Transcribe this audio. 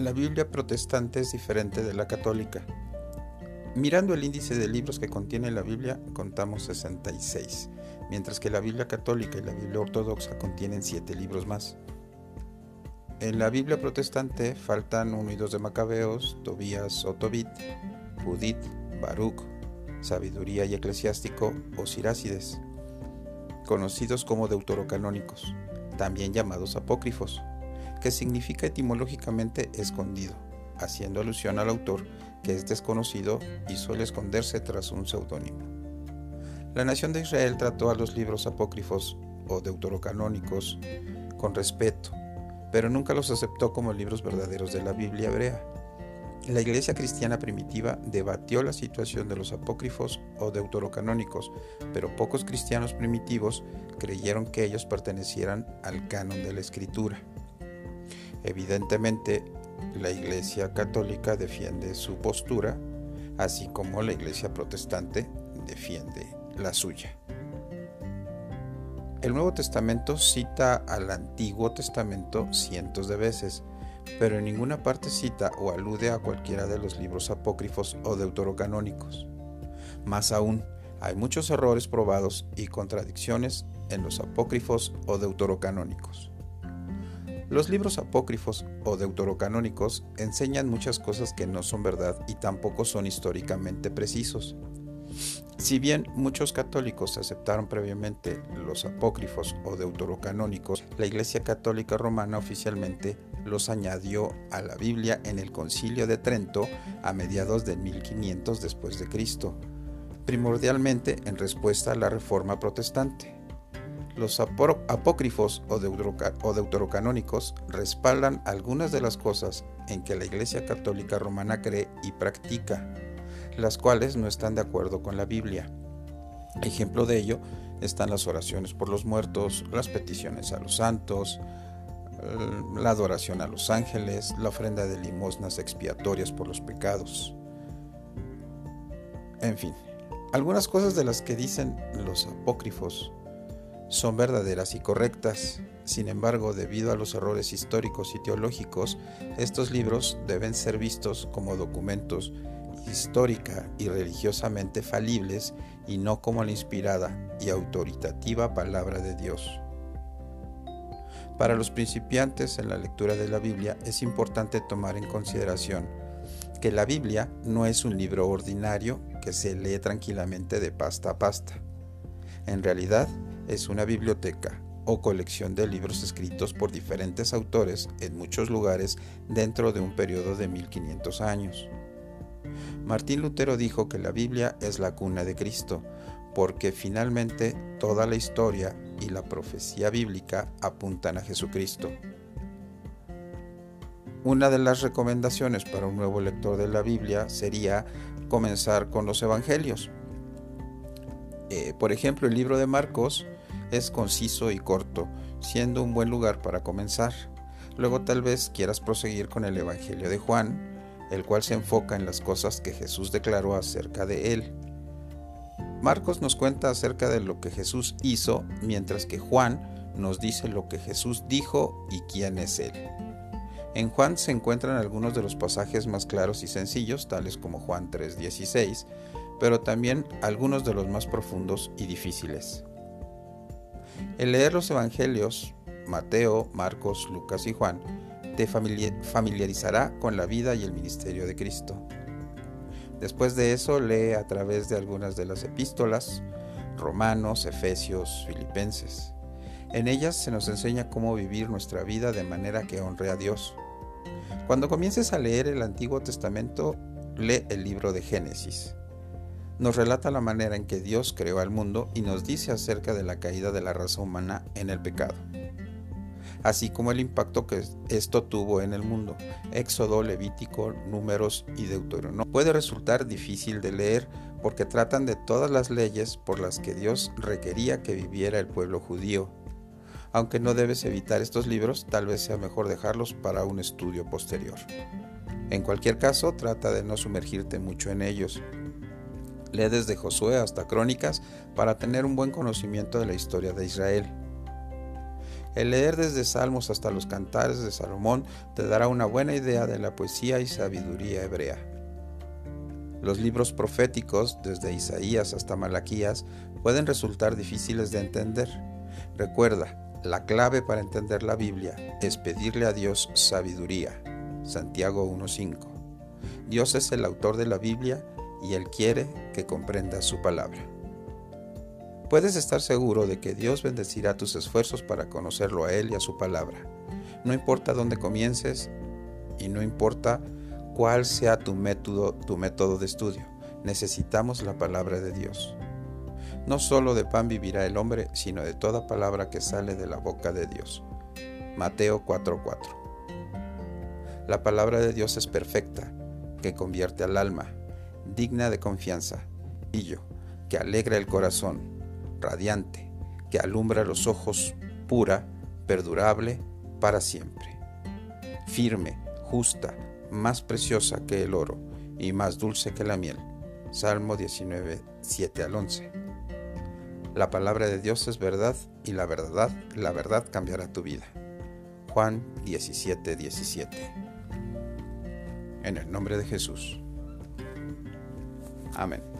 La Biblia protestante es diferente de la católica. Mirando el índice de libros que contiene la Biblia, contamos 66, mientras que la Biblia católica y la Biblia ortodoxa contienen 7 libros más. En la Biblia protestante faltan 1 y 2 de Macabeos, Tobías o Tobit, Judith, Baruch, Sabiduría y Eclesiástico o Sirácides, conocidos como deuterocanónicos, también llamados apócrifos que significa etimológicamente escondido, haciendo alusión al autor que es desconocido y suele esconderse tras un seudónimo. La nación de Israel trató a los libros apócrifos o deuterocanónicos con respeto, pero nunca los aceptó como libros verdaderos de la Biblia hebrea. La iglesia cristiana primitiva debatió la situación de los apócrifos o deuterocanónicos, pero pocos cristianos primitivos creyeron que ellos pertenecieran al canon de la escritura. Evidentemente, la Iglesia Católica defiende su postura, así como la Iglesia Protestante defiende la suya. El Nuevo Testamento cita al Antiguo Testamento cientos de veces, pero en ninguna parte cita o alude a cualquiera de los libros apócrifos o deuterocanónicos. Más aún, hay muchos errores probados y contradicciones en los apócrifos o deuterocanónicos. Los libros apócrifos o deuterocanónicos enseñan muchas cosas que no son verdad y tampoco son históricamente precisos. Si bien muchos católicos aceptaron previamente los apócrifos o deuterocanónicos, la Iglesia Católica Romana oficialmente los añadió a la Biblia en el Concilio de Trento a mediados de 1500 después de Cristo, primordialmente en respuesta a la Reforma protestante. Los apócrifos o, deuterocanónicos respaldan algunas de las cosas en que la Iglesia Católica Romana cree y practica, las cuales no están de acuerdo con la Biblia. Ejemplo de ello están las oraciones por los muertos, las peticiones a los santos, la adoración a los ángeles, la ofrenda de limosnas expiatorias por los pecados. En fin, algunas cosas de las que dicen los apócrifos son verdaderas y correctas. Sin embargo, debido a los errores históricos y teológicos, estos libros deben ser vistos como documentos histórica y religiosamente falibles y no como la inspirada y autoritativa palabra de Dios. Para los principiantes en la lectura de la Biblia es importante tomar en consideración que la Biblia no es un libro ordinario que se lee tranquilamente de pasta a pasta. En realidad, es una biblioteca o colección de libros escritos por diferentes autores en muchos lugares dentro de un periodo de 1500 años. Martín Lutero dijo que la Biblia es la cuna de Cristo, porque finalmente toda la historia y la profecía bíblica apuntan a Jesucristo. Una de las recomendaciones para un nuevo lector de la Biblia sería comenzar con los Evangelios. Eh, por ejemplo, el libro de Marcos es conciso y corto, siendo un buen lugar para comenzar. Luego tal vez quieras proseguir con el Evangelio de Juan, el cual se enfoca en las cosas que Jesús declaró acerca de él. Marcos nos cuenta acerca de lo que Jesús hizo, mientras que Juan nos dice lo que Jesús dijo y quién es él. En Juan se encuentran algunos de los pasajes más claros y sencillos, tales como Juan 3:16, pero también algunos de los más profundos y difíciles. El leer los Evangelios, Mateo, Marcos, Lucas y Juan, te familiarizará con la vida y el ministerio de Cristo. Después de eso, lee a través de algunas de las epístolas, Romanos, Efesios, Filipenses. En ellas se nos enseña cómo vivir nuestra vida de manera que honre a Dios. Cuando comiences a leer el Antiguo Testamento, lee el libro de Génesis nos relata la manera en que Dios creó al mundo y nos dice acerca de la caída de la raza humana en el pecado, así como el impacto que esto tuvo en el mundo. Éxodo, Levítico, Números y Deuteronomio. Puede resultar difícil de leer porque tratan de todas las leyes por las que Dios requería que viviera el pueblo judío. Aunque no debes evitar estos libros, tal vez sea mejor dejarlos para un estudio posterior. En cualquier caso, trata de no sumergirte mucho en ellos, Lee desde Josué hasta Crónicas para tener un buen conocimiento de la historia de Israel. El leer desde Salmos hasta los cantares de Salomón te dará una buena idea de la poesía y sabiduría hebrea. Los libros proféticos, desde Isaías hasta Malaquías, pueden resultar difíciles de entender. Recuerda, la clave para entender la Biblia es pedirle a Dios sabiduría. Santiago 1.5. Dios es el autor de la Biblia y Él quiere que comprendas su palabra. Puedes estar seguro de que Dios bendecirá tus esfuerzos para conocerlo a Él y a su palabra. No importa dónde comiences y no importa cuál sea tu método, tu método de estudio, necesitamos la palabra de Dios. No solo de pan vivirá el hombre, sino de toda palabra que sale de la boca de Dios. Mateo 4:4. La palabra de Dios es perfecta, que convierte al alma, digna de confianza, y yo, que alegra el corazón, radiante, que alumbra los ojos, pura, perdurable, para siempre. Firme, justa, más preciosa que el oro y más dulce que la miel. Salmo 19, 7 al 11. La palabra de Dios es verdad y la verdad, la verdad cambiará tu vida. Juan 17, 17. En el nombre de Jesús. Amen.